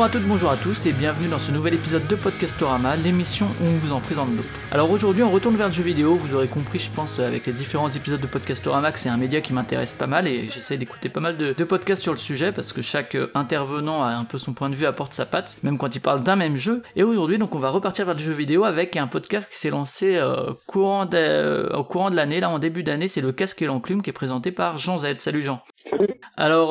Bonjour à toutes, bonjour à tous et bienvenue dans ce nouvel épisode de Podcastorama, l'émission où on vous en présente d'autres. Alors aujourd'hui on retourne vers le jeu vidéo, vous aurez compris je pense avec les différents épisodes de Podcastorama que c'est un média qui m'intéresse pas mal et j'essaie d'écouter pas mal de, podcasts sur le sujet parce que chaque euh, intervenant a un peu son point de vue, apporte sa patte, même quand il parle d'un même jeu. Et aujourd'hui donc on va repartir vers le jeu vidéo avec un podcast qui s'est lancé euh, courant euh, au courant de l'année, là en début d'année, c'est le casque et l'enclume qui est présenté par Jean Z. Salut Jean. Alors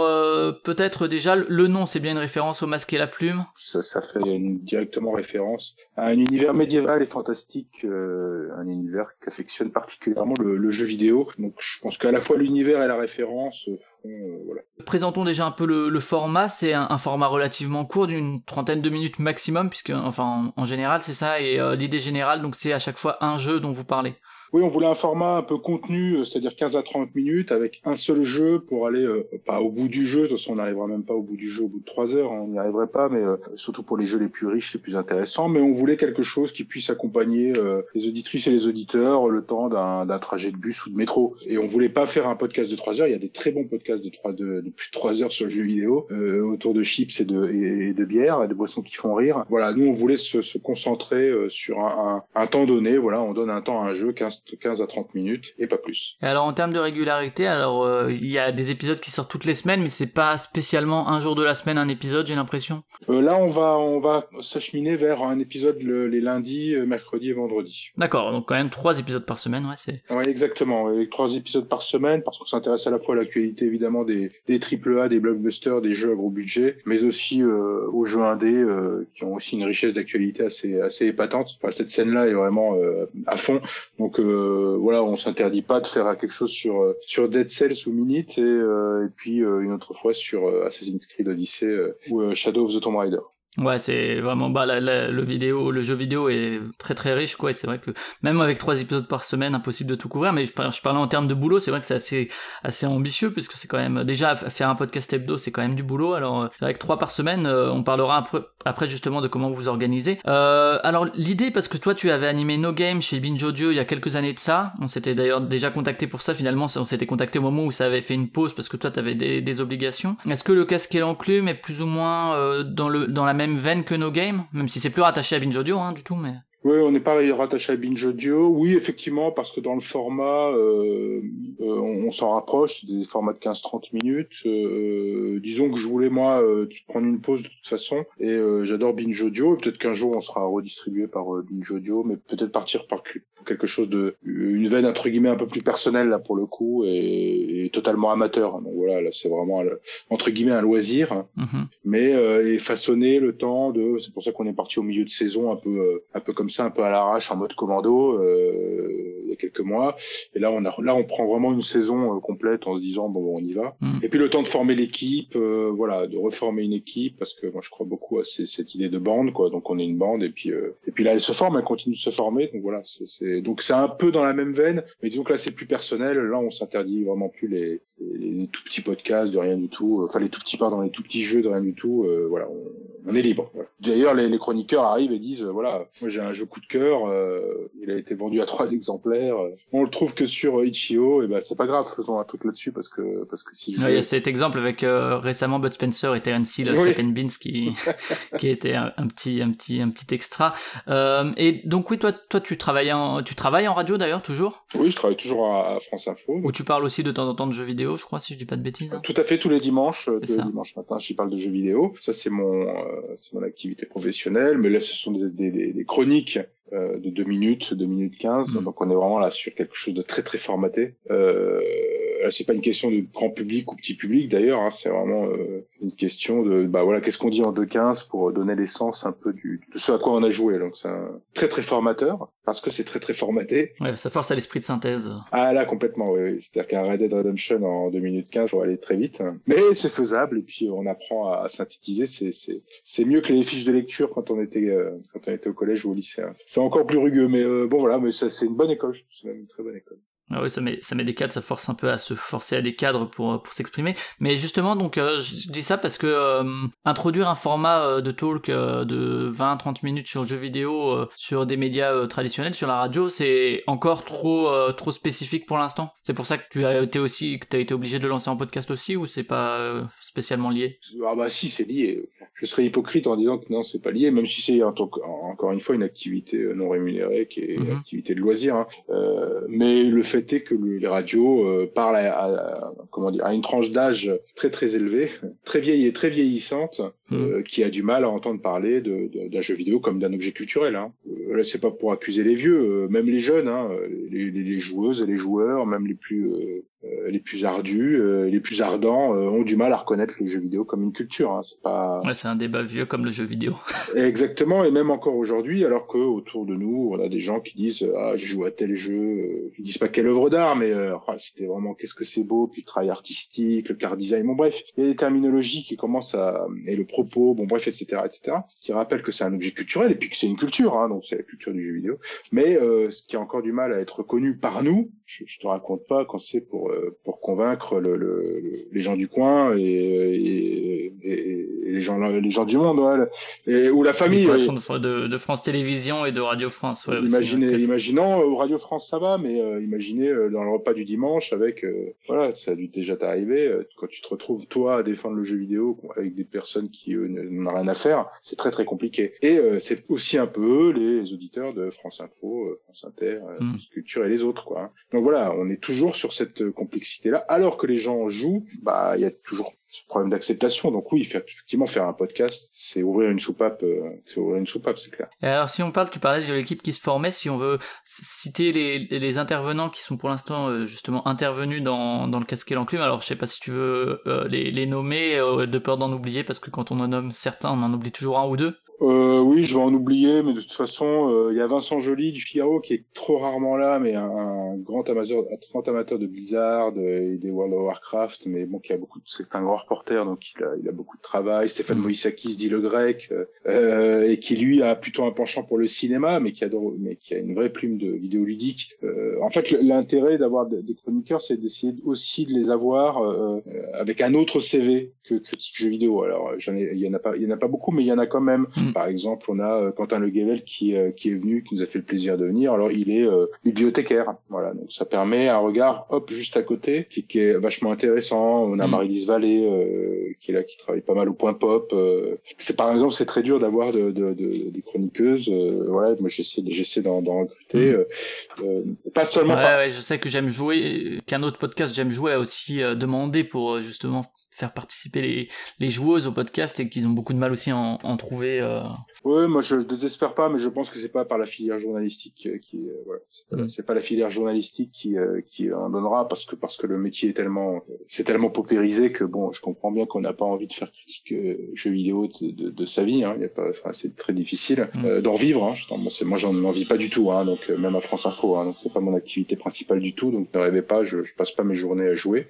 peut-être déjà le nom c'est bien une référence au masque et la plume. Ça, ça fait directement référence à un univers médiéval et fantastique, euh, un univers qu'affectionne particulièrement le, jeu vidéo. Donc je pense qu'à la fois l'univers et la référence font euh, voilà. Présentons déjà un peu le, format. C'est un, format relativement court, d'une trentaine de minutes maximum, puisque enfin en, général c'est ça et euh, l'idée générale donc c'est à chaque fois un jeu dont vous parlez. Oui, on voulait un format un peu contenu, euh, c'est-à-dire 15 à 30 minutes avec un seul jeu pour aller euh, pas au bout du jeu. De toute façon, on n'arrivera même pas au bout du jeu au bout de trois heures, hein, on n'y arriverait pas, mais euh, surtout pour les jeux les plus riches, les plus intéressants. Mais on voulait quelque chose qui puisse accompagner les auditrices et les auditeurs le temps d'un trajet de bus ou de métro. Et on voulait pas faire un podcast de trois heures. Il y a des très bons podcasts de, 3, de, de plus de trois heures sur le jeu vidéo autour de chips et de, et, de bière et de boissons qui font rire. Voilà, nous on voulait se, se concentrer sur un, un, un, temps donné. Voilà, on donne un temps à un jeu, 15, 15 à 30 minutes et pas plus. Et alors en termes de régularité, alors euh, il y a des épisodes qui sortent toutes les semaines, mais c'est pas spécialement un jour de la semaine un épisode, j'ai l'impression. Euh, là, on va on va s'acheminer vers un épisode les lundis, euh, mercredis et vendredis. D'accord, donc quand même trois épisodes par semaine, ouais, c'est. Ouais, exactement, avec trois épisodes par semaine, parce qu'on s'intéresse à la fois à l'actualité évidemment des des triple A, des blockbusters, des jeux à gros budget, mais aussi aux jeux indés qui ont aussi une richesse d'actualité assez assez épatante. Enfin, cette scène-là est vraiment à fond, donc voilà on s'interdit pas de faire quelque chose sur euh, sur Dead Cells ou Minute et, euh, et puis euh, une autre fois sur Assassin's Creed Odyssey ou Shadow of the Tomb Raider. Ouais, c'est vraiment bah le vidéo, le jeu vidéo est très très riche quoi. C'est vrai que même avec trois épisodes par semaine, impossible de tout couvrir. Mais je, je parlais en termes de boulot, c'est vrai que c'est assez assez ambitieux puisque c'est quand même déjà faire un podcast hebdo, c'est quand même du boulot. Alors euh, avec trois par semaine, euh, on parlera après, justement de comment vous vous organisez. Euh, alors l'idée parce que toi tu avais animé No Game chez Binge Audio il y a quelques années de ça. On s'était d'ailleurs déjà contacté pour ça. Finalement, on s'était contacté au moment où ça avait fait une pause parce que toi t'avais des, des obligations. Est-ce que le casque et l'enclume est plus ou moins euh, dans le dans la même veine que nos games, même si c'est plus rattaché à Binge Audio hein, du tout, mais. Oui, on n'est pas rattaché à Binge Audio. Oui, effectivement, parce que dans le format, euh, euh, on, s'en rapproche, des formats de 15-30 minutes. Euh, disons que je voulais, moi, prendre une pause de toute façon. Et j'adore Binge Audio. Peut-être qu'un jour, on sera redistribué par Binge Audio, mais peut-être partir par quelque chose de... Une veine, entre guillemets, un peu plus personnelle, là, pour le coup, et, totalement amateur. Donc voilà, là, c'est vraiment, entre guillemets, un loisir. Mm-hmm. Mais et façonner le temps de... C'est pour ça qu'on est parti au milieu de saison, un peu, un peu comme ça, un peu à l'arrache, en mode commando, euh, il y a quelques mois. Et là, on a, là, on prend vraiment une saison euh, complète en se disant bon, on y va. Mm. Et puis le temps de former l'équipe, euh, voilà, de reformer une équipe, parce que moi, je crois beaucoup à cette idée de bande, quoi. Donc, on est une bande, et puis, et puis là, elle se forme, elle continue de se former. Donc voilà, c'est, donc c'est un peu dans la même veine, mais disons que là, c'est plus personnel. Là, on s'interdit vraiment plus les, les, tout petits podcasts de rien du tout, enfin les tout petits pardon, les tout petits jeux de rien du tout. voilà, on, est libre. D'ailleurs, les, les, chroniqueurs arrivent et disent voilà, moi j'ai un jeu coup de cœur, euh, il a été vendu à trois exemplaires. On le trouve que sur Itch.io, et ben c'est pas grave, faisons un truc là-dessus parce que parce que si. il y a cet exemple avec euh, récemment Bud Spencer et Terence Hill, oui. Stephen Beans qui qui était un, petit un petit un petit extra. Euh, et donc oui, toi toi tu travailles en tu travailles en radio d'ailleurs toujours? Oui, je travaille toujours à, France Info. Où tu parles aussi de temps en temps de jeux vidéo, je crois, si je dis pas de bêtises. Tout à fait, tous les dimanches, tous les dimanches matin, j'y parle de jeux vidéo. Ça c'est mon c'est mon activité professionnelle, mais là ce sont des, des, des chroniques euh, de 2 minutes, 2 minutes 15. Mm. Donc on est vraiment là sur quelque chose de très très formaté. Euh, c'est pas une question de grand public ou petit public d'ailleurs, hein, c'est vraiment euh, une question de bah voilà qu'est-ce qu'on dit en 2.15 pour donner l'essence un peu du de ce à quoi on a joué. Donc c'est très très formateur parce que c'est très très formaté. Ouais, ça force à l'esprit de synthèse. Ah là complètement, oui. C'est-à-dire qu'un Red Dead Redemption en 2 minutes 15 pour aller très vite, mais c'est faisable et puis on apprend à, synthétiser. C'est c'est c'est mieux que les fiches de lecture quand on était euh, quand on était au collège ou au lycée. Hein. C'est encore plus rugueux, mais euh, bon voilà, mais ça c'est une bonne école, c'est même une très bonne école. Ah oui, ça met, ça met des cadres, ça force un peu à se forcer à des cadres pour, pour s'exprimer. Mais justement, donc, euh, je dis ça parce que euh, introduire un format euh, de talk de 20-30 minutes sur le jeu vidéo, sur des médias traditionnels, sur la radio, c'est encore trop, trop spécifique pour l'instant. C'est pour ça que tu as été aussi, que tu as été obligé de le lancer en podcast aussi, ou c'est pas spécialement lié? Ah bah si, c'est lié. Je serais hypocrite en disant que non, c'est pas lié, même si c'est encore une fois une activité non rémunérée qui est une mhm. activité de loisir. Hein. mais le fait que les radios euh, parlent à, comment dire, à une tranche d'âge très très élevée, très vieille et très vieillissante, mmh. euh, qui a du mal à entendre parler d'un jeu vidéo comme d'un objet culturel. Hein. Euh, là, c'est pas pour accuser les vieux, même les jeunes, hein, les, les, joueuses et les joueurs, même les plus les plus ardus, euh, les plus ardents euh, ont du mal à reconnaître le jeu vidéo comme une culture. Hein. C'est pas. Ouais, c'est un débat vieux comme le jeu vidéo. Exactement, et même encore aujourd'hui, alors que autour de nous, on a des gens qui disent ah j'ai joué à tel jeu, je dis pas quelle œuvre d'art, mais ah, c'était vraiment qu'est-ce que c'est beau, puis le travail artistique, le car design, bon bref, il y a des terminologies qui commencent à et le propos, bon bref, etc., etc., qui rappellent que c'est un objet culturel et puis que c'est une culture, hein, donc c'est la culture du jeu vidéo, mais ce qui a encore du mal à être reconnu par nous, je, je te raconte pas quand c'est pour pour convaincre le, le, les gens du coin et, et, et, les gens les gens du monde ouais. et ou la famille de, de, France Télévisions et de Radio France ouais, imaginez imaginons au Radio France ça va mais euh, imaginez euh, dans le repas du dimanche avec euh, voilà ça a dû déjà t'arriver quand tu te retrouves toi à défendre le jeu vidéo avec des personnes qui n'ont rien à faire c'est très très compliqué et c'est aussi un peu les auditeurs de France Info France Inter hmm. Culture et les autres quoi donc voilà on est toujours sur cette complexité alors que les gens jouent, bah il y a toujours ce problème d'acceptation. Donc oui, effectivement, faire un podcast, c'est ouvrir une soupape, euh, c'est ouvrir une soupape, c'est clair. Et alors si on parle, tu parlais de l'équipe qui se formait, si on veut citer les, intervenants qui sont pour l'instant euh, justement intervenus dans, le casque et l'enclume, alors je sais pas si tu veux euh, les nommer de peur d'en oublier, parce que quand on en nomme certains, on en oublie toujours un ou deux. Euh, oui, je vais en oublier, mais de toute façon, euh, il y a Vincent Joly du Figaro qui est trop rarement là, mais un, grand amateur, un grand amateur de Blizzard et des World of Warcraft, mais bon, qui a beaucoup, c'est un grand reporter, donc il a, il a beaucoup de travail. Stéphane mmh. Moïsakis dit le grec, euh, et qui lui a plutôt un penchant pour le cinéma, mais qui adore, mais qui a une vraie plume de vidéoludique. Euh, en fait, l'intérêt d'avoir des chroniqueurs, c'est d'essayer aussi de les avoir euh, avec un autre CV que critique jeux vidéo. Alors, j'en ai, il y en a pas, il y en a pas beaucoup, mais il y en a quand même. Mmh. Par exemple, on a euh, Quentin Le Guével qui, euh, qui est venu, qui nous a fait le plaisir de venir. Alors, il est euh, bibliothécaire. Voilà, donc ça permet un regard, hop, juste à côté, qui, qui est vachement intéressant. On a mm. Marie-Lise Vallée, qui est là, qui travaille pas mal au point pop. c'est par exemple, c'est très dur d'avoir de, de, de, des chroniqueuses. voilà, moi j'essaie, j'essaie d'en, recruter. Mm. pas seulement. Ouais, ouais, je sais que j'aime jouer, qu'un autre podcast j'aime jouer a aussi demandé pour justement faire participer les, les joueuses au podcast et qu'ils ont beaucoup de mal aussi à en, en trouver. Euh... Oui, moi je, je désespère pas, mais je pense que c'est pas par la filière journalistique euh, qui, euh, voilà, c'est pas, mm. pas, la filière journalistique qui, euh, qui en donnera parce que parce que le métier est tellement c'est tellement paupérisé que bon, je comprends bien qu'on n'a pas envie de faire critique jeux vidéo de, de, de sa vie. Hein, y a pas, enfin c'est très difficile mm. d'en vivre. Hein, moi j'en vis pas du tout, hein, donc même à France Info, hein, donc c'est pas mon activité principale du tout. Donc ne rêvez pas, je, je passe pas mes journées à jouer.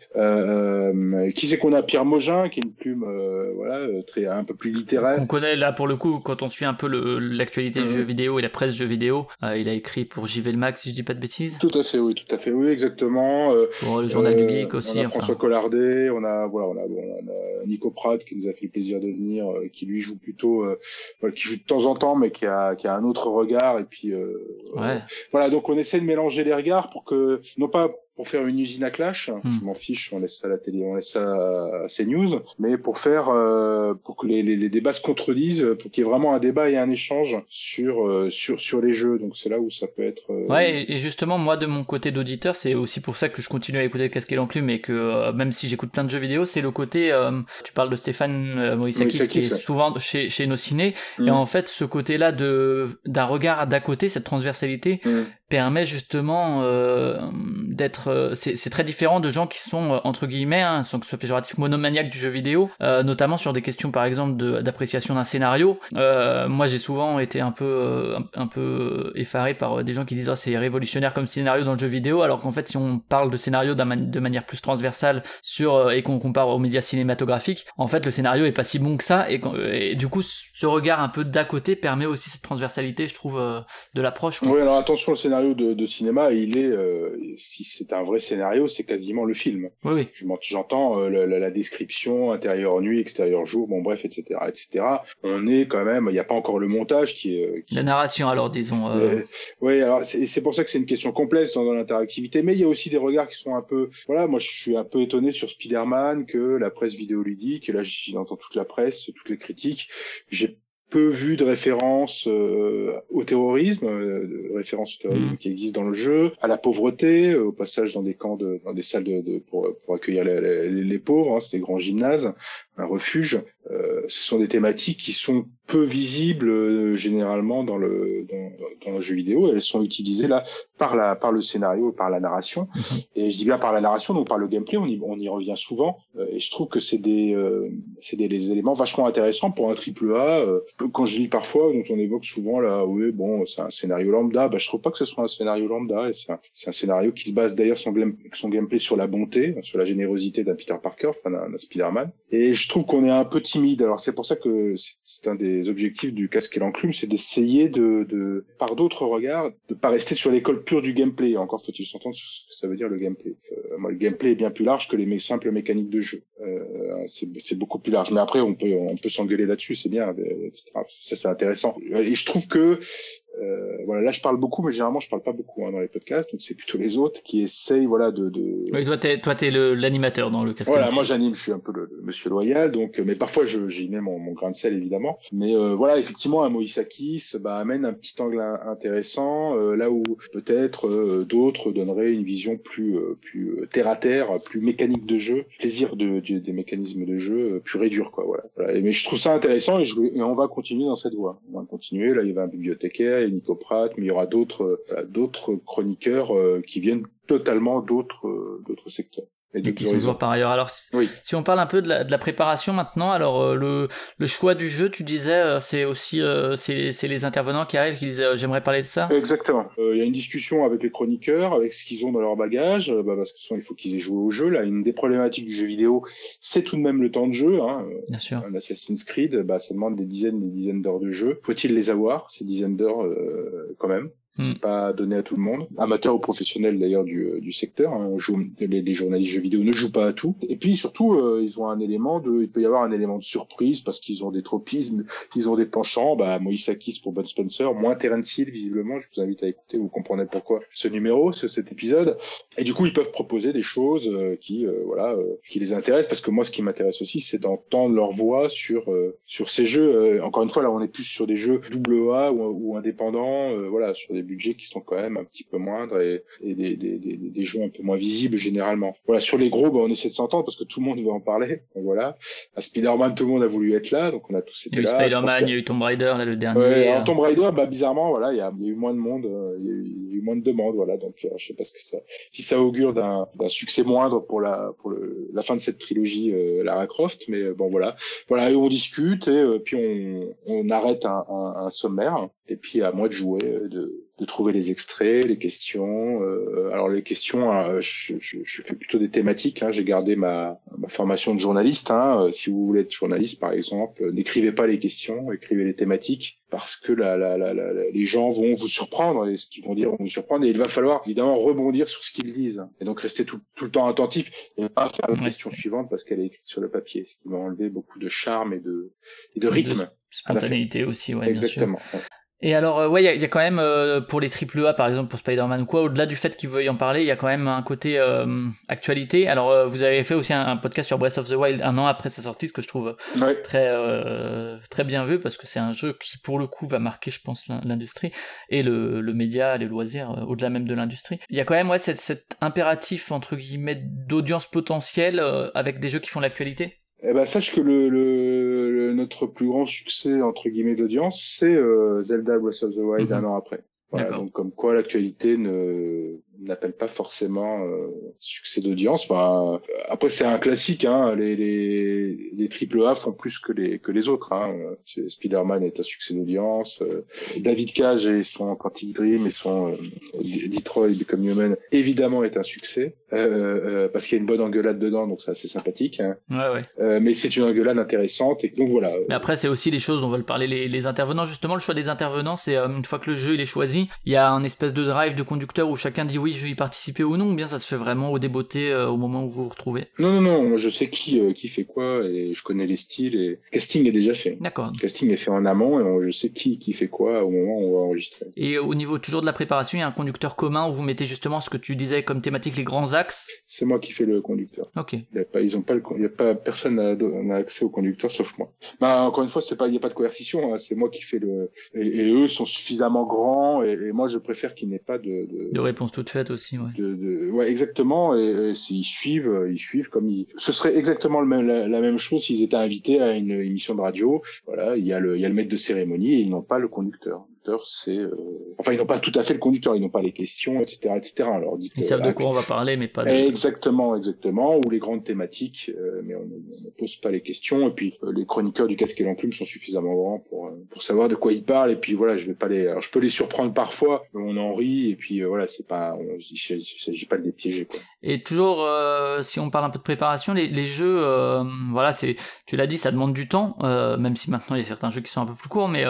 qui c'est qu'on a Pierre Mogin, qui est une plume, euh, voilà, euh, très un peu plus littéraire. On connaît là pour le coup quand on suit un peu l'actualité du mhm. jeu vidéo et la presse jeu vidéo. Euh, il a écrit pour JV le Max, si je dis pas de bêtises. Tout à fait, oui, tout à fait, oui, exactement. pour le journal du geek aussi. On a François Collardet, on a voilà, on a, bon, on a Nico Pratt qui nous a fait le plaisir de venir, qui lui joue plutôt, qui joue de temps en temps, mais qui a qui a un autre regard et puis ouais. voilà, donc on essaie de mélanger les regards pour que non pas pour faire une usine à clash. Hmm. Je m'en fiche, on laisse ça à la télé, on laisse ça à CNews, mais pour faire, euh, pour que les, les, les, débats se contredisent, pour qu'il y ait vraiment un débat et un échange sur euh, sur sur les jeux. Donc c'est là où ça peut être. Euh... Ouais, et justement moi de mon côté d'auditeur, c'est aussi pour ça que je continue à écouter Casque et l'enclume, mais que euh, même si j'écoute plein de jeux vidéo, c'est le côté. tu parles de Stéphane Moïsakis, qui est souvent chez chez nos ciné, et hmm. en fait ce côté-là de d'un regard d'à côté, cette transversalité, hmm permet justement euh, d'être euh, c'est très différent de gens qui sont euh, entre guillemets hein, sans que ce soit péjoratif monomaniaques du jeu vidéo euh, notamment sur des questions par exemple d'appréciation d'un scénario. Moi j'ai souvent été un peu un, peu effaré par des gens qui disent oh, c'est révolutionnaire comme scénario dans le jeu vidéo alors qu'en fait si on parle de scénario de manière plus transversale sur et qu'on compare aux médias cinématographiques en fait le scénario est pas si bon que ça et, et du coup ce regard un peu d'à côté permet aussi cette transversalité je trouve de l'approche oui alors attention le scénario scénario de, de cinéma, il est, euh, si c'est un vrai scénario, c'est quasiment le film. Oui, J'entends euh, la, la- la description, intérieur nuit, extérieur jour, bon bref, etc., etc. On est quand même, il n'y a pas encore le montage qui est, euh, qui La narration, alors, disons. euh, oui, alors c'est c'est pour ça que c'est une question complexe dans, dans l'interactivité, mais il y a aussi des regards qui sont un peu. Voilà, moi je suis un peu étonné sur Spider-Man que la presse vidéoludique, et là j'entends toute la presse, toutes les critiques, j'ai peu vu de références euh, au terrorisme, euh, de références au terrorisme Mhm. qui existent dans le jeu, à la pauvreté, euh, au passage dans des camps, de, dans des salles de, de- pour, pour accueillir les, les, les pauvres, hein, c'est des grands gymnases, un refuge. Euh, ce sont des thématiques qui sont peu visibles euh, généralement dans le dans, dans le jeu vidéo. Elles sont utilisées là par la par le scénario, par la narration. Mhm. Et je dis bien par la narration, donc par le gameplay. On y on y revient souvent. Euh, et je trouve que c'est des euh, c'est des, des éléments vachement intéressants pour un triple A. euh, quand je lis parfois, dont on évoque souvent là, oui bon, c'est un scénario lambda. Bah je trouve pas que ce soit un scénario lambda. Et c'est un, c'est un scénario qui se base d'ailleurs son, gameplay sur la bonté, sur la générosité d'un Peter Parker, enfin d'un Spider-Man. Et je trouve qu'on est un peu timide. Alors c'est pour ça que c'est- un des objectifs du casque et l'enclume, c'est d'essayer de, de, par d'autres regards, de pas rester sur l'école pure du gameplay. Encore faut-il s'entendre ce que ça veut dire le gameplay. Euh, moi, le gameplay est bien plus large que les simples mécaniques de jeu. Euh, c'est c'est beaucoup plus large. Mais après, on peut on peut s'engueuler là-dessus, c'est bien, euh, etc. Ça c'est intéressant. Et je trouve que euh, voilà, là je parle beaucoup, mais généralement je parle pas beaucoup hein, dans les podcasts, donc c'est plutôt les autres qui essayent voilà de, de Oui, toi, t'es, toi, t'es le- l'animateur dans le casque. voilà, moi j'anime, je suis un peu le, le monsieur loyal, donc, mais parfois je, j'y mets mon, mon grain de sel évidemment. Mais euh, voilà, effectivement, un Moïsakis bah, amène un petit angle in- intéressant, euh, là où peut-être euh, d'autres donneraient une vision plus, euh, plus euh, terre à terre, plus mécanique de jeu, plaisir de, de- des mécanismes de jeu euh, pur et dur, quoi. Voilà. Voilà. Et- mais je trouve ça intéressant et, je, et on va continuer dans cette voie. On va continuer. Là, il y avait un bibliothécaire, mais il y aura d'autres, euh, chroniqueurs euh, qui viennent totalement d'autres, euh, d'autres secteurs. Et qui sont toujours par ailleurs. Alors, si, Oui. si on parle un peu de la, de la préparation maintenant, alors euh, le, le choix du jeu, tu disais, euh, c'est aussi euh, c'est, les intervenants qui arrivent qui euh, j'aimerais parler de ça. Exactement. Il y a une discussion avec les chroniqueurs, avec ce qu'ils ont dans leur bagage, bah, parce que sinon il faut qu'ils aient joué au jeu. Là, une des problématiques du jeu vidéo, c'est tout de même le temps de jeu. Hein. Bien sûr. Un Assassin's Creed, bah, ça demande des dizaines, des dizaines d'heures de jeu. Faut-il les avoir ces dizaines d'heures quand même? C'est pas donné à tout le monde, amateur ou professionnel d'ailleurs du, euh, du secteur. hein. Joue, les, les journalistes jeux vidéo ne jouent pas à tout. Et puis surtout, euh, ils ont un élément de, il peut y avoir un élément de surprise parce qu'ils ont des tropismes, ils ont des penchants. Bah, Moïse Akis pour Bud Spencer, moins Terence Hill visiblement. Je vous invite à écouter, vous comprenez pourquoi ce numéro, ce, cet épisode. Et du coup, ils peuvent proposer des choses euh, qui, euh, voilà, euh, qui les intéressent. Parce que moi, ce qui m'intéresse aussi, c'est d'entendre leur voix sur euh, sur ces jeux. Euh, encore une fois, là, on est plus sur des jeux double A ou, ou indépendants, euh, voilà, sur des budgets qui sont quand même un petit peu moindres et, et des, des, des, des jeux un peu moins visibles généralement. Voilà, sur les gros, bah, on essaie de s'entendre parce que tout le monde veut en parler. Donc, voilà, à Spider-Man, tout le monde a voulu être là, donc on a tous Il y été a eu là. Spider-Man, il y a eu Tomb Raider, là le dernier. Ouais, euh, alors Tomb Raider, bah bizarrement, voilà, il y a, il y a eu moins de monde, euh, il y, a eu, il y a eu moins de demandes, voilà. Donc, euh, je sais pas ce que ça, si ça augure d'un d'un succès moindre pour la pour le, la fin de cette trilogie euh, Lara Croft, mais euh, bon voilà, voilà, et on discute et euh, puis on, on arrête un, un, un sommaire et puis à moi de jouer, de de trouver les extraits, les questions. euh, alors les questions, euh, je, je, je fais plutôt des thématiques. Hein, J'ai gardé ma, ma formation de journaliste. Hein, euh, si vous voulez être journaliste, par exemple, n'écrivez pas les questions, écrivez les thématiques parce que la, la, la, les gens vont vous surprendre et ce qu'ils vont dire vont vous surprendre et il va falloir évidemment rebondir sur ce qu'ils disent et donc rester tout, tout le temps attentif et pas faire la question suivante parce qu'elle est écrite sur le papier, ce qui va enlever beaucoup de charme et de, et de rythme. Spontanéité aussi, ouais, bien sûr. Et alors, euh, ouais, il y, y a quand même, euh, pour les triple A, par exemple, pour Spider-Man ou quoi, au-delà du fait qu'ils veuillent en parler, il y a quand même un côté euh, actualité. Alors, euh, vous avez fait aussi un, un podcast sur Breath of the Wild un an après sa sortie, ce que je trouve Ouais. très euh, très bien vu, parce que c'est un jeu qui, pour le coup, va marquer, je pense, l'in- l'industrie et le, le média, les loisirs, euh, au-delà même de l'industrie. Il y a quand même, ouais, cet, cet impératif, entre guillemets, d'audience potentielle euh, avec des jeux qui font l'actualité. Eh ben, sache que le, le, le- notre plus grand succès entre guillemets d'audience, c'est euh, Zelda Breath of the Wild Mhm. un an après. Voilà, donc comme quoi l'actualité ne n'appelle pas forcément succès d'audience. Enfin, après c'est un classique. Hein, les, les, les triple A font plus que les que les autres. Hein. Spider-Man est un succès d'audience. David Cage et son Quantic Dream et son Detroit Become Human évidemment est un succès parce qu'il y a une bonne engueulade dedans, donc c'est assez sympathique. Hein. Ouais, ouais. mais c'est une engueulade intéressante et donc voilà. Mais après c'est aussi des choses, on va le parler les, les intervenants justement le choix des intervenants c'est une fois que le jeu il est choisi, il y a un espèce de drive de conducteur où chacun dit oui je vais y participer ou non ou bien ça se fait vraiment au débeauté au moment où vous vous retrouvez. Non non non, je sais qui qui fait quoi et je connais les styles et le casting est déjà fait. D'accord. Casting est fait en amont et je sais qui qui fait quoi au moment où on va enregistrer. Et au niveau toujours de la préparation, il y a un conducteur commun où vous mettez justement ce que tu disais comme thématique les grands axes. C'est moi qui fais le conducteur. Ok. Il y a pas, ils ont pas le, il y a pas personne n'a accès au conducteur sauf moi. Bah encore une fois, c'est pas, il y a pas de coercition. Hein, c'est moi qui fais le. Et, eux sont suffisamment grands et, moi je préfère qu'il n'ait pas de, de. De réponse toute faite aussi, ouais. De, de... ouais, exactement. Et, s'ils suivent, ils suivent comme ils. Ce serait exactement le même, la, la même chose s'ils étaient invités à une émission de radio. Voilà, il y a le, il y a le maître de cérémonie et ils n'ont pas le conducteur c'est euh... enfin ils n'ont pas tout à fait le conducteur, ils n'ont pas les questions, etc., etc. Alors ils savent de quoi on va parler, mais pas. De... Exactement, exactement, ou les grandes thématiques, euh, mais on, ne pose pas les questions. Et puis euh, les chroniqueurs du casque et l'enclume sont suffisamment grands pour euh, pour savoir de quoi ils parlent. Et puis voilà, je vais pas les, alors je peux les surprendre parfois, on en rit. Et puis voilà, c'est pas, il s'agit pas de les piéger. Quoi. Et toujours, si on parle un peu de préparation, les, jeux, voilà, c'est, tu l'as dit, ça demande du temps, même si maintenant il y a certains jeux qui sont un peu plus courts, mais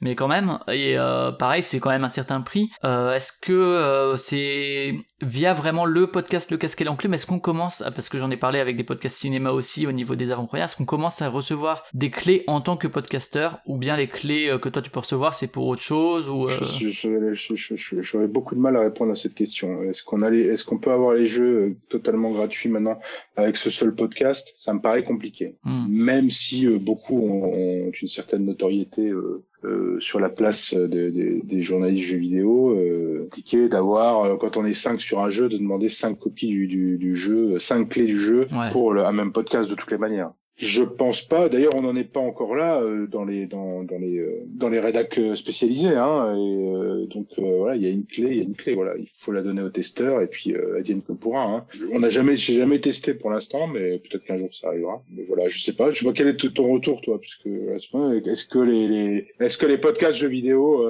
mais quand même. Et euh, pareil, c'est quand même un certain prix. Euh, est-ce que euh, c'est via vraiment le podcast Le Casque et l'Enclume, est-ce qu'on commence, parce que j'en ai parlé avec des podcasts cinéma aussi au niveau des avant-premières, est-ce qu'on commence à recevoir des clés en tant que podcasteur, ou bien les clés que toi tu peux recevoir, c'est pour autre chose ou J'aurais beaucoup de mal à répondre à cette question. Est-ce qu'on est-ce qu'on peut avoir les jeux totalement gratuits maintenant avec ce seul podcast? Ça me paraît compliqué. Hmm. Même si beaucoup ont, ont, une certaine notoriété. Euh, sur la place des journalistes jeux vidéo, euh, d'avoir, euh, quand on est 5 sur un jeu, de demander 5 copies du, du, du jeu, 5 clés du jeu pour le, un même podcast de toutes les manières. Je pense pas. D'ailleurs, on n'en est pas encore là euh, dans les dans, dans les euh, dans les rédacs euh, spécialisés. Hein, et donc voilà, il y a une clé, il y a une clé. Voilà, il faut la donner au testeur et puis euh, advienne que pourra. Hein. On n'a jamais, j'ai jamais testé pour l'instant, mais peut-être qu'un jour ça arrivera. Mais voilà, je sais pas. Je vois quel est ton retour, toi, puisque est-ce que les, les est-ce que les podcasts jeux vidéo,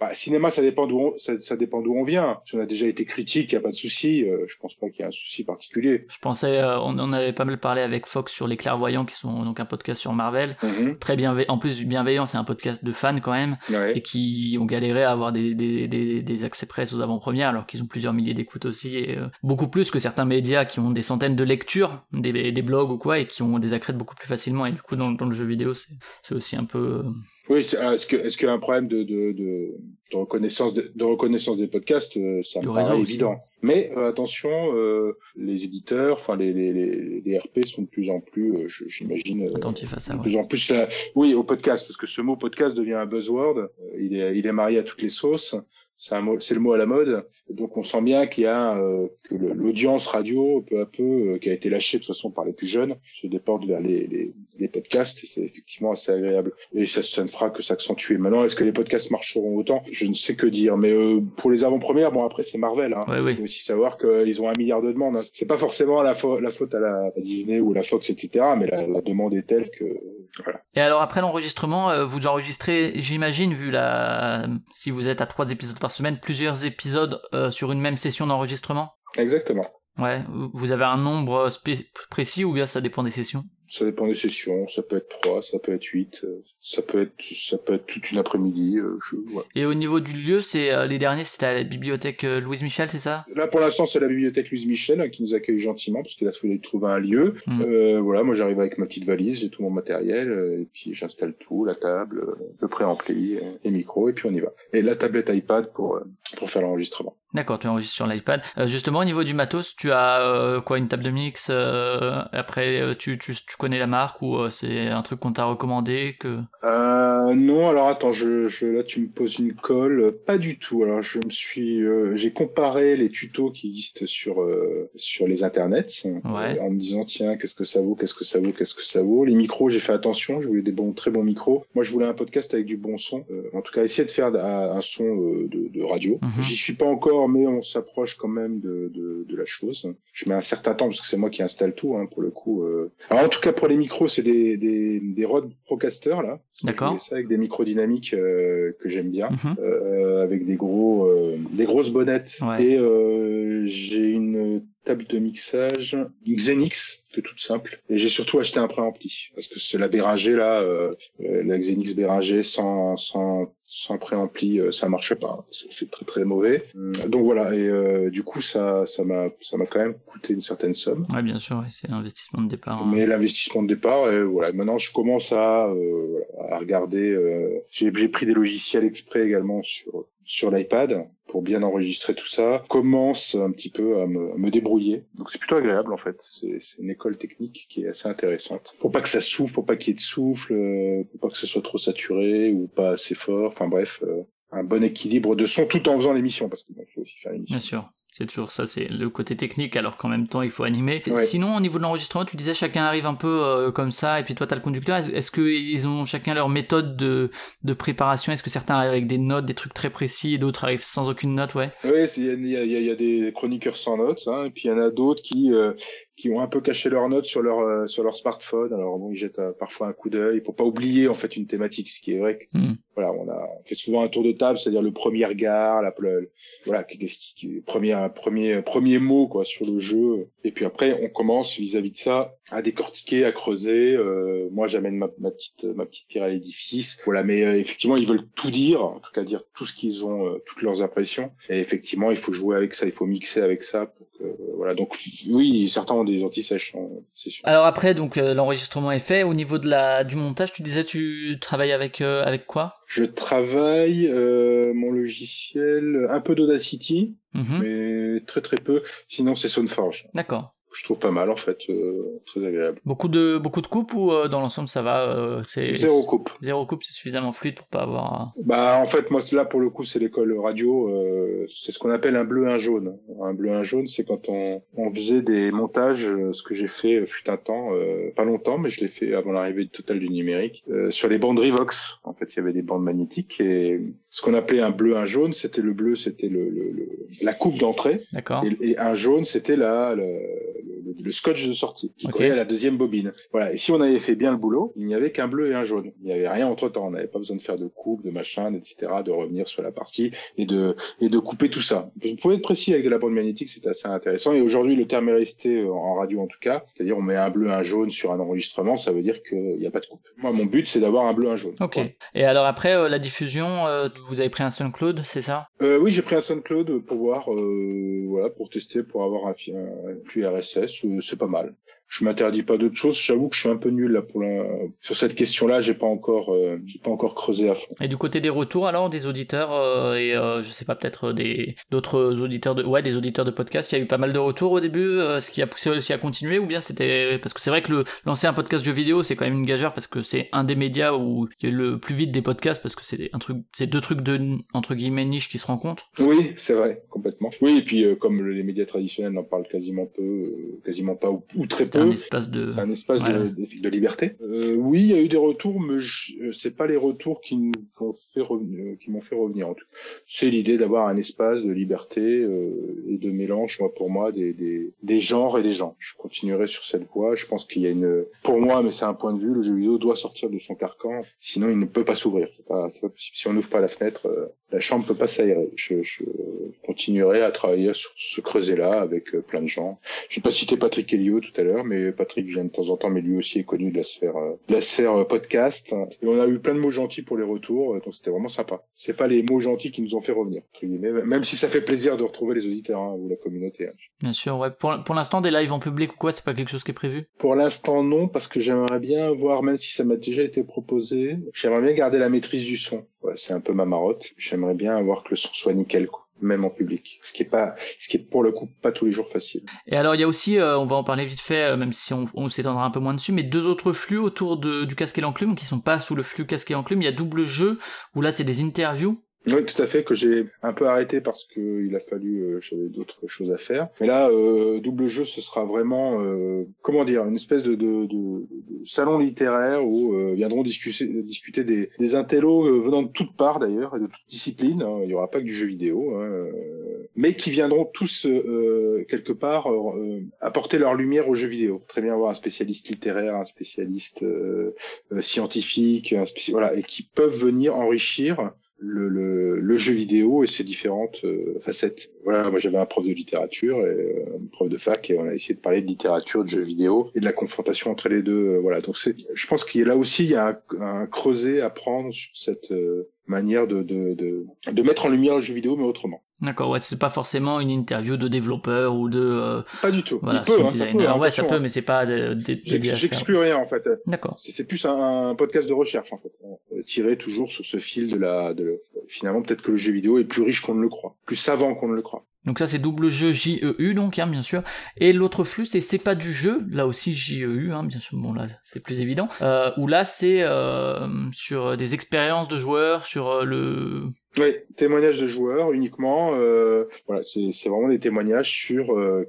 bah, cinéma, ça dépend d'où on, ça, ça, dépend d'où on vient. Si on a déjà été critique, il y a pas de souci. je pense pas qu'il y ait un souci particulier. Je pensais, on, on avait pas mal parlé avec Fox sur les clairvoyants qui sont donc un podcast sur Marvel, mhm. très bienveillant, en plus du bienveillant, c'est un podcast de fans quand même, et qui ont galéré à avoir des, des, des, des accès presse aux avant-premières, alors qu'ils ont plusieurs milliers d'écoutes aussi, et euh, beaucoup plus que certains médias qui ont des centaines de lectures, des, des blogs ou quoi, et qui ont des accrètes beaucoup plus facilement, et du coup dans, dans le jeu vidéo, c'est aussi un peu... Euh, oui, est-ce que est-ce qu'il y a un problème de, de, de, de reconnaissance de, de, reconnaissance des podcasts euh, Ça me paraît évident. Mais euh, attention, euh, les éditeurs, enfin les, les, les, les, RP sont de plus en plus, j'imagine, attentifs à ça. De plus en plus, oui, au podcast, parce que ce mot podcast devient un buzzword. Il est il est marié à toutes les sauces c'est c'est le mot à la mode. Donc on sent bien qu'il y a euh, que l'audience radio peu à peu euh, qui a été lâchée de toute façon par les plus jeunes se déporte vers les, les, les podcasts c'est effectivement assez agréable. Et ça, ça ne fera que s'accentuer. Maintenant, est-ce que les podcasts marcheront autant? Je ne sais que dire. Mais euh, pour les avant-premières, bon après c'est Marvel. Hein. oui. Il faut aussi savoir qu'ils ont un milliard de demandes. Hein. C'est pas forcément la, la faute à la Disney ou la Fox, etc. Mais la, la demande est telle que voilà. Et alors après l'enregistrement, vous enregistrez, j'imagine, vu la, si vous êtes à trois épisodes par semaine, plusieurs épisodes euh, sur une même session d'enregistrement? Exactement. Ouais, vous avez un nombre précis ou bien ça dépend des sessions? Ça dépend des sessions, ça peut être 3, ça peut être 8, euh, ça peut être ça peut être toute une après-midi. Euh, Et au niveau du lieu, c'est euh, les derniers, c'était à la bibliothèque Louise Michel, c'est ça? Là pour l'instant, c'est la bibliothèque Louise Michel hein, qui nous accueille gentiment parce qu'il a fallu trouver un lieu. Hmm. Euh, voilà, moi j'arrive avec ma petite valise, j'ai tout mon matériel et puis j'installe tout, la table, le préampli, les micros et puis on y va. Et la tablette iPad pour pour faire l'enregistrement. D'accord, tu enregistres sur l'iPad. justement, au niveau du matos, tu as quoi Une table de mix Après, tu, tu, tu connais la marque ou c'est un truc qu'on t'a recommandé que euh, Non, alors attends, je, je, là tu me poses une colle. Pas du tout. Alors je me suis, j'ai comparé les tutos qui existent sur sur les internets en me disant tiens qu'est-ce que ça vaut, qu'est-ce que ça vaut, qu'est-ce que ça vaut. Les micros, j'ai fait attention. Je voulais des bons, très bons micros. Moi, je voulais un podcast avec du bon son. en tout cas, essayer de faire un, son de, de radio. Mhm. J'y suis pas encore, mais on s'approche quand même de, de, de, la chose. Je mets un certain temps parce que c'est moi qui installe tout hein, pour le coup. Euh. Alors en tout cas pour les micros, c'est des, des, des Rode Procaster là. D'accord. Ça avec des micros dynamiques euh, que j'aime bien, mhm. euh, avec des gros, des grosses bonnettes. Et j'ai une table de mixage Xenix, c'est toute simple. Et j'ai surtout acheté un préampli parce que c'est la Behringer là, euh, la Xenix Behringer sans sans sans préampli, euh, ça marchait pas. C'est très très mauvais. Donc voilà. Et euh, du coup, ça ça m'a ça m'a quand même coûté une certaine somme. Ouais, bien sûr. c'est l'investissement de départ. Hein. Mais l'investissement de départ, et voilà. Maintenant, je commence à euh, à regarder. Euh, j'ai j'ai pris des logiciels exprès également sur sur l'iPad pour bien enregistrer tout ça, commence un petit peu à me, me débrouiller. Donc c'est plutôt agréable en fait. C'est une école technique qui est assez intéressante. Pour pas que ça souffle, pour pas qu'il y ait de souffle, euh, pour pas que ce soit trop saturé ou pas assez fort. Enfin bref, euh, un bon équilibre de son tout en faisant l'émission parce qu'il faut aussi faire l'émission. Bien sûr. C'est toujours ça, c'est le côté technique, alors qu'en même temps, il faut animer. Sinon, au niveau de l'enregistrement, tu disais chacun arrive un peu euh, comme ça, et puis toi, tu as le conducteur. Est-ce qu'ils ont chacun leur méthode de, de préparation? Est-ce que certains arrivent avec des notes, des trucs très précis, et d'autres arrivent sans aucune note? Ouais, oui il y a, y a, des chroniqueurs sans notes, hein, et puis il y en a d'autres qui, euh, qui ont un peu caché leurs notes sur leur euh, sur leur smartphone. Alors bon, ils jettent euh, parfois un coup d'œil pour pas oublier en fait une thématique, ce qui est vrai. Que, hmm. Voilà, on a fait souvent un tour de table, c'est-à-dire le premier regard, la voilà, qu'est-ce qui, premier premier premier mot quoi sur le jeu. Et puis après, on commence vis-à-vis de ça à décortiquer, à creuser. Euh, moi, j'amène ma, ma, petite ma petite pierre à l'édifice. Voilà, mais effectivement, ils veulent tout dire, en tout cas dire tout ce qu'ils ont, toutes leurs impressions. Et effectivement, il faut jouer avec ça, il faut mixer avec ça. Pour que, voilà, donc oui, certains ont des anti-sèches, hein, c'est sûr. Alors après, donc euh, l'enregistrement est fait. Au niveau de la du montage, tu disais tu travailles avec euh, avec quoi? Je travaille euh, mon logiciel un peu d'Audacity, mhm. mais très très peu. Sinon, c'est Soundforge. D'accord je trouve pas mal en fait, euh, très agréable. Beaucoup de beaucoup de coupes ou euh, dans l'ensemble ça va euh, c'est zéro coupe. Zéro coupe, c'est suffisamment fluide pour pas avoir. Bah en fait moi là pour le coup c'est l'école radio, c'est ce qu'on appelle un bleu un jaune. Un bleu un jaune c'est quand on, on faisait des montages, ce que j'ai fait fut un temps, pas longtemps mais je l'ai fait avant l'arrivée totale du numérique sur les bandes Rivox. En fait il y avait des bandes magnétiques et ce qu'on appelait un bleu un jaune c'était le bleu c'était le, le, la coupe d'entrée. D'accord. Et, un jaune c'était la le, le, scotch de sortie qui collait à la deuxième bobine. Voilà. Et si on avait fait bien le boulot, il n'y avait qu'un bleu et un jaune. Il n'y avait rien entre temps. On n'avait pas besoin de faire de coupe, de machin, etc., de revenir sur la partie et de et de couper tout ça. Vous pouvez être précis avec de la bande magnétique, c'est assez intéressant. Et aujourd'hui, le terme est resté euh, en radio en tout cas, c'est-à-dire on met un bleu, un jaune sur un enregistrement, ça veut dire qu'il n'y a pas de coupe. Moi, mon but, c'est d'avoir un bleu, un jaune. Ok. Et alors après euh, la diffusion, euh, vous avez pris un SoundCloud, c'est ça? Oui, j'ai pris un SoundCloud pour voir, voilà, pour tester, pour avoir un, un flux RSS c'est pas mal je m'interdis pas d'autres choses. J'avoue que je suis un peu nul là pour la... sur cette question-là. J'ai pas encore, euh, j'ai pas encore creusé à fond. Et du côté des retours alors des auditeurs euh, et euh, je sais pas peut-être des d'autres auditeurs de ouais des auditeurs de podcast. Il y a eu pas mal de retours au début. ce qui a poussé aussi à continuer ou bien c'était parce que c'est vrai que le lancer un podcast de vidéo c'est quand même une gageure parce que c'est un des médias où il y a le plus vite des podcasts parce que c'est un truc, c'est deux trucs de entre guillemets niche qui se rencontrent. Oui, c'est vrai complètement. Oui et puis comme les médias traditionnels n'en parlent quasiment peu, quasiment pas ou, ou très peu un espace de. C'est un espace de, de, liberté. Euh, oui, il y a eu des retours, mais euh, c'est pas les retours qui nous ont fait revenir, qui m'ont fait revenir en tout. C'est l'idée d'avoir un espace de liberté euh, et de mélange, moi pour moi, des, des, des genres et des gens. Je continuerai sur cette voie. Je pense qu'il y a une, pour moi, mais c'est un point de vue, le jeu vidéo doit sortir de son carcan, sinon il ne peut pas s'ouvrir. C'est pas, pas possible. Si on n'ouvre pas la fenêtre, euh, la chambre peut pas s'aérer. Je, je, continuerai à travailler sur ce creuset-là avec euh, plein de gens. Je vais pas citer Patrick Helio tout à l'heure, mais Patrick vient de temps en temps, mais lui aussi est connu de la sphère, euh, de la sphère euh, podcast. Et on a eu plein de mots gentils pour les retours, donc c'était vraiment sympa. C'est pas les mots gentils qui nous ont fait revenir, même si ça fait plaisir de retrouver les auditeurs hein, ou la communauté. Hein. Bien sûr, ouais. Pour, pour l'instant, des lives en public ou quoi, c'est pas quelque chose qui est prévu? Pour l'instant, non, parce que j'aimerais bien voir, même si ça m'a déjà été proposé, j'aimerais bien garder la maîtrise du son. C'est un peu ma marotte. J'aimerais bien avoir que le son soit nickel, même en public. Ce qui est pas, ce qui est pour le coup pas tous les jours facile. Et alors il y a aussi, euh, on va en parler vite fait, euh, même si on, on s'étendra un peu moins dessus, mais deux autres flux autour de, du casque et l'enclume qui sont pas sous le flux casque et l'enclume. Il y a double jeu où là c'est des interviews oui, tout à fait, que j'ai un peu arrêté parce que il a fallu, euh, j'avais d'autres choses à faire. Mais là, euh, double jeu, ce sera vraiment, euh, comment dire, une espèce de, de, de, de salon littéraire où euh, viendront discuter, discuter des, des intellos euh, venant de toutes parts d'ailleurs et de toutes disciplines. Hein. Il y aura pas que du jeu vidéo, hein, mais qui viendront tous quelque part apporter leur lumière au jeu vidéo. Très bien avoir un spécialiste littéraire, un spécialiste scientifique, un spécialiste, voilà, et qui peuvent venir enrichir le, le, le, jeu vidéo et ses différentes euh, facettes. Voilà, moi j'avais un prof de littérature et euh, un prof de fac et on a essayé de parler de littérature, de jeux vidéo et de la confrontation entre les deux. Euh, voilà, donc c'est, je pense qu'il y a là aussi il y a un, un creuset à prendre sur cette manière de, de, de, de, mettre en lumière le jeu vidéo, mais autrement. D'accord, ouais, c'est pas forcément une interview de développeur ou de. Euh, pas du tout. Voilà, Il peut, hein, ça peut, ouais, ça peut, mais c'est pas. J'exclus rien en fait. D'accord. C'est plus un, un, podcast de recherche en fait, tiré toujours sur ce fil de la. De, finalement, peut-être que le jeu vidéo est plus riche qu'on ne le croit, plus savant qu'on ne le croit. Donc ça c'est double jeu JEU donc hein, bien sûr. Et l'autre flux c'est c'est pas du jeu, là aussi JEU hein, bien sûr. Bon là c'est plus évident. Euh, où là c'est euh, sur des expériences de joueurs, sur euh, le oui, témoignages de joueurs uniquement. Euh, voilà, c'est vraiment des témoignages sur euh,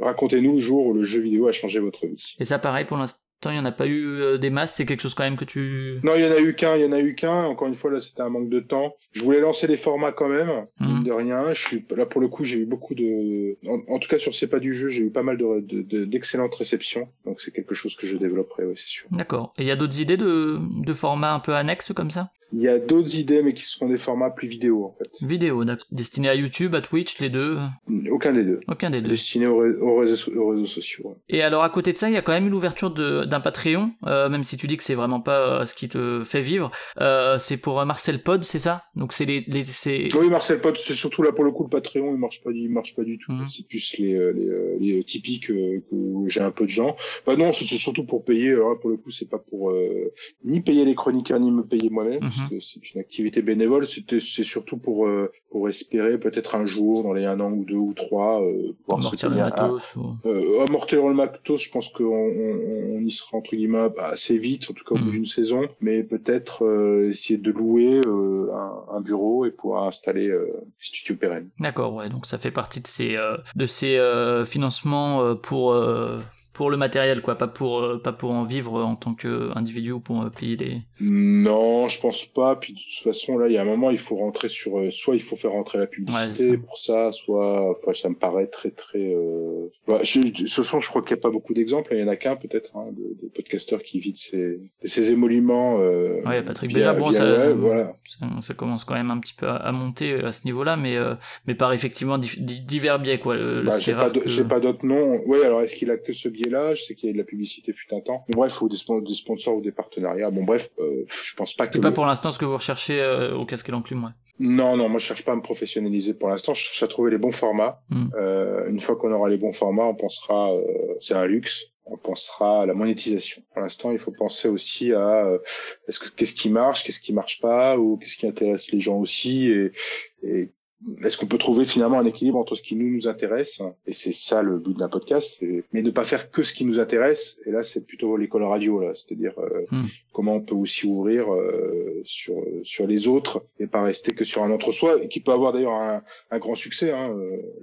racontez-nous le jour où le jeu vidéo a changé votre vie. Et ça, pareil, pour l'instant, il n'y en a pas eu euh, des masses, c'est quelque chose quand même que tu... Non, il y en a eu qu'un, il y en a eu qu'un. Encore une fois, là, c'était un manque de temps. Je voulais lancer les formats quand même, mmh. de rien. Je suis là pour le coup, j'ai eu beaucoup de, en, en, tout cas sur c'est pas du jeu, j'ai eu pas mal de d'excellentes de, réceptions. Donc c'est quelque chose que je développerai, oui, c'est sûr. D'accord. Et il y a d'autres idées de, de formats un peu annexes comme ça? Il y a d'autres idées, mais qui seront des formats plus vidéo, en fait. Vidéo, destinés à YouTube, à Twitch, les deux Aucun des deux. Aucun des deux. Destinés aux, aux, réseaux, aux réseaux, sociaux. Ouais. Et alors, à côté de ça, il y a quand même eu l'ouverture d'un Patreon, euh, même si tu dis que c'est vraiment pas euh, ce qui te fait vivre. Euh, c'est pour Marcel Pod, c'est ça? Donc, c'est les, les Oui, Marcel Pod, c'est surtout là pour le coup, le Patreon, il marche pas, il marche pas du tout. Mmh. C'est plus les, les, les typiques que j'ai un peu de gens. Bah non, c'est surtout pour payer. Alors, pour le coup, c'est pas pour ni payer les chroniqueurs, ni me payer moi-même. Mmh que c'est une activité bénévole, c'était c'est surtout pour euh, pour espérer peut-être un jour dans les un an ou deux ou trois euh, pouvoir amortir le matos. Un, ou... euh, amortir le matos, je pense qu'on on, on, y sera entre guillemets assez vite, en tout cas au mmh. bout d'une saison, mais peut-être euh, essayer de louer un, un, bureau et pouvoir installer euh, studio pérenne. D'accord, ouais, donc ça fait partie de ces de ces financements pour pour le matériel, quoi, pas pour euh, pas pour en vivre en tant qu'individu ou pour euh, payer des. Non, je pense pas. Puis de toute façon, là, il y a un moment, il faut rentrer sur. Euh, soit il faut faire rentrer la publicité ouais, pour ça, soit. Enfin, ça me paraît très très. Euh... Bah, je, de toute façon, je crois qu'il n'y a pas beaucoup d'exemples. Il y en a qu'un peut-être hein, de, de, podcasteurs qui vident ces, ces émoluments. Euh, ouais, Patrick Béja, bon, ça, voilà. ça, ça, commence quand même un petit peu à, à monter à ce niveau-là, mais mais par effectivement divers biais, quoi. Bah, j'ai pas, que... pas d'autres noms. Ouais, alors est-ce qu'il a que ce biais là je sais qu'il y a de la publicité fut un temps. Bref, ou des, des sponsors ou des partenariats. Bon bref, euh, je pense pas que. C'est pas pour l'instant ce que vous recherchez euh, au casque et l'enclume, ouais. Non, non, moi je cherche pas à me professionnaliser pour l'instant. Je cherche à trouver les bons formats. Mm. Euh, une fois qu'on aura les bons formats, on pensera, euh, c'est un luxe. On pensera à la monétisation. Pour l'instant, il faut penser aussi à euh, est-ce que qu'est-ce qui marche, qu'est-ce qui marche pas, ou qu'est-ce qui intéresse les gens aussi, et, et est-ce qu'on peut trouver finalement un équilibre entre ce qui nous nous intéresse et c'est ça le but d'un podcast mais ne pas faire que ce qui nous intéresse et là c'est plutôt l'école radio là c'est-à-dire euh, mm. comment on peut aussi ouvrir euh, sur sur les autres et pas rester que sur un entre-soi qui peut avoir d'ailleurs un, un, grand succès hein.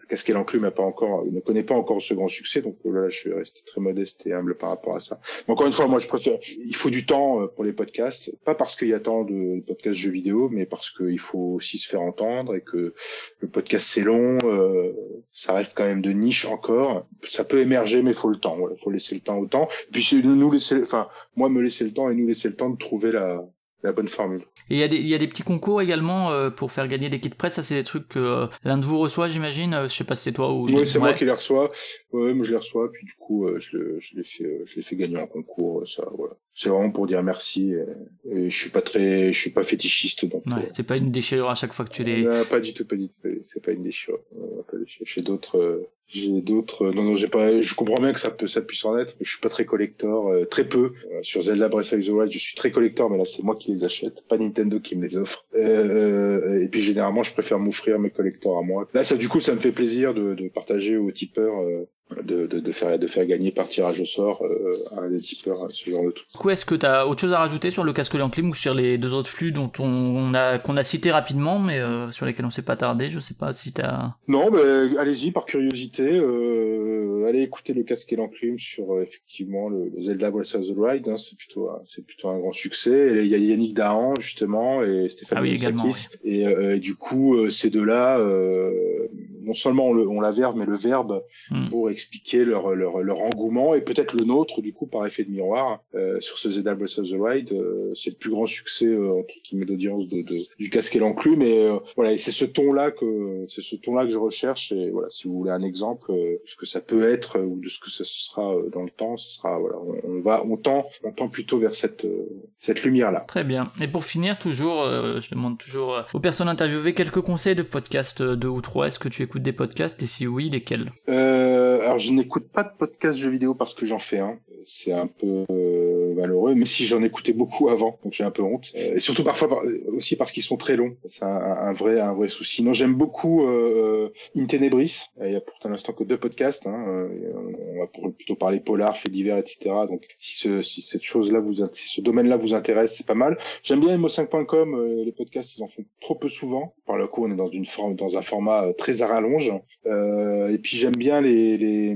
Casquet l'enclume n'a pas encore ne connaît pas encore ce grand succès donc là je vais rester très modeste et humble par rapport à ça mais encore une fois moi je préfère il faut du temps euh, pour les podcasts pas parce qu'il y a tant de podcasts jeux vidéo mais parce qu'il faut aussi se faire entendre et que le podcast c'est long, euh, ça reste quand même de niche encore. Ça peut émerger, mais faut le temps. Il voilà, faut laisser le temps au temps. Et puis nous laisser, enfin moi me laisser le temps et nous laisser le temps de trouver la, la bonne formule. Et il y, a des, il y a des petits concours également euh, pour faire gagner des kits presse. Ça, c'est des trucs que euh, l'un de vous reçoit, j'imagine. Euh, je sais pas si c'est toi ou. Oui, c'est ouais. moi qui les reçois. Ouais, moi je les reçois. Puis du coup, euh, je, le, je les fais, euh, je les fais gagner en concours. Ça, voilà. C'est vraiment pour dire merci. Et, et, je suis pas très, je suis pas fétichiste donc. Ouais, c'est pas une déchirure à chaque fois que tu les. Non, pas du tout, pas du tout. C'est pas une déchirure. J'ai d'autres j'ai d'autres. Non, non, j'ai pas. Je comprends bien que ça peut, ça puisse en être. Je suis pas très collector, euh, très peu. Euh, sur Zelda Breath of the Wild, je suis très collector, mais là, c'est moi qui les achète, pas Nintendo qui me les offre. Euh, et puis généralement, je préfère m'offrir mes collectors à moi. Là, ça, du coup, ça me fait plaisir de, de partager aux tipeurs de, de, de, faire de faire gagner par tirage au sort euh, un des tipeurs ce genre de truc. Du coup, est-ce que tu as autre chose à rajouter sur le casque Lanclim ou sur les deux autres flux dont on, a qu'on a cité rapidement mais euh, sur lesquels on s'est pas tardé, je sais pas si tu as Non, mais allez-y par curiosité, euh, allez écouter le casque Lanclim sur euh, effectivement le, Zelda Breath of the Wild, hein, c'est plutôt c'est plutôt un grand succès. il y a Yannick Dahan justement et Stéphane ah oui, également, et, et, du coup ces deux-là non seulement on, le, on la verbe mais le verbe hmm. pour expliquer leur, leur, leur engouement et peut-être le nôtre du coup par effet de miroir euh, sur ce Zelda Breath of the Wild. Euh, c'est le plus grand succès euh, entre guillemets d'audience de, de, du casque et l'enclume mais euh, voilà et c'est ce ton là que c'est ce ton là que je recherche et voilà si vous voulez un exemple de ce que ça peut être ou de ce que ce sera dans le temps, ce sera voilà on, va on tend on tend plutôt vers cette cette lumière là. Très bien. Et pour finir toujours je demande toujours aux personnes interviewées quelques conseils de podcast deux ou trois. Est-ce que tu écoutes des podcasts? Et si oui lesquels? Euh, Alors je n'écoute pas de podcast jeux vidéo parce que j'en fais un. C'est un peu euh, malheureux, mais si j'en écoutais beaucoup avant, donc j'ai un peu honte. Euh, et surtout parfois aussi parce qu'ils sont très longs. C'est un, vrai un vrai souci. Non, j'aime beaucoup euh, In Tenebris. Il y a pour l'instant que deux podcasts. Hein. On va plutôt parler polar, faits divers, etc. Donc si, ce, si cette chose-là vous, si ce domaine-là vous intéresse, c'est pas mal. J'aime bien mo5.com. Les podcasts, ils en font trop peu souvent. Par le coup, on est dans une forme, dans un format très à rallonge. Euh, et puis j'aime bien les, les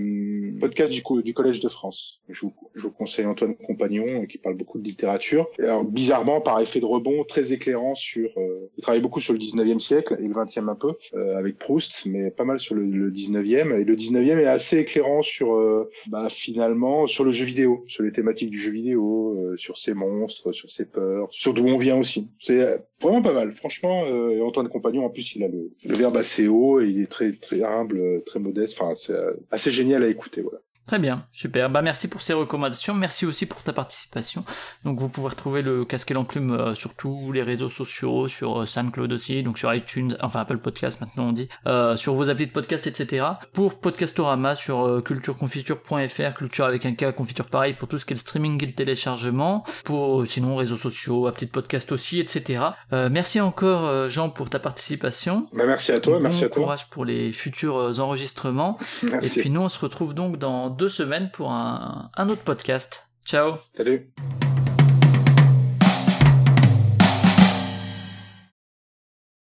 podcasts du, du Collège de France. Je vous, je vous conseille Antoine Compagnon qui parle beaucoup de littérature. alors bizarrement, par effet de rebond, très éclairant sur. Euh, il travaille beaucoup sur le 19e siècle et le 20e un peu euh, avec Proust, mais pas mal sur le, le 19e. Et le 19e est assez éclairant sur euh, bah, finalement sur le jeu vidéo, sur les thématiques du jeu vidéo, euh, sur ses monstres, sur ses peurs, sur d'où on vient aussi. C'est vraiment pas mal. Franchement, euh, Antoine Compagnon en plus il a le, le verbe assez haut et il est très très humble, très modeste. Enfin, c'est euh, assez génial à écouter. Très bien, super. Bah merci pour ces recommandations, merci aussi pour ta participation. Donc vous pouvez retrouver le casque et l'enclume euh, sur tous les réseaux sociaux, sur euh, SoundCloud aussi, donc sur iTunes, enfin Apple Podcast maintenant on dit, euh, sur vos applis de podcast, etc. Pour Podcastorama sur euh, cultureconfiture.fr, culture avec un K, confiture pareil pour tout ce qui est le streaming et le téléchargement. Pour sinon réseaux sociaux, applis de podcast aussi, etc. merci encore Jean pour ta participation. Bah, merci à toi, merci à toi. courage pour les futurs enregistrements. Merci. Et puis nous on se retrouve donc dans deux semaines pour un, autre podcast. Ciao Salut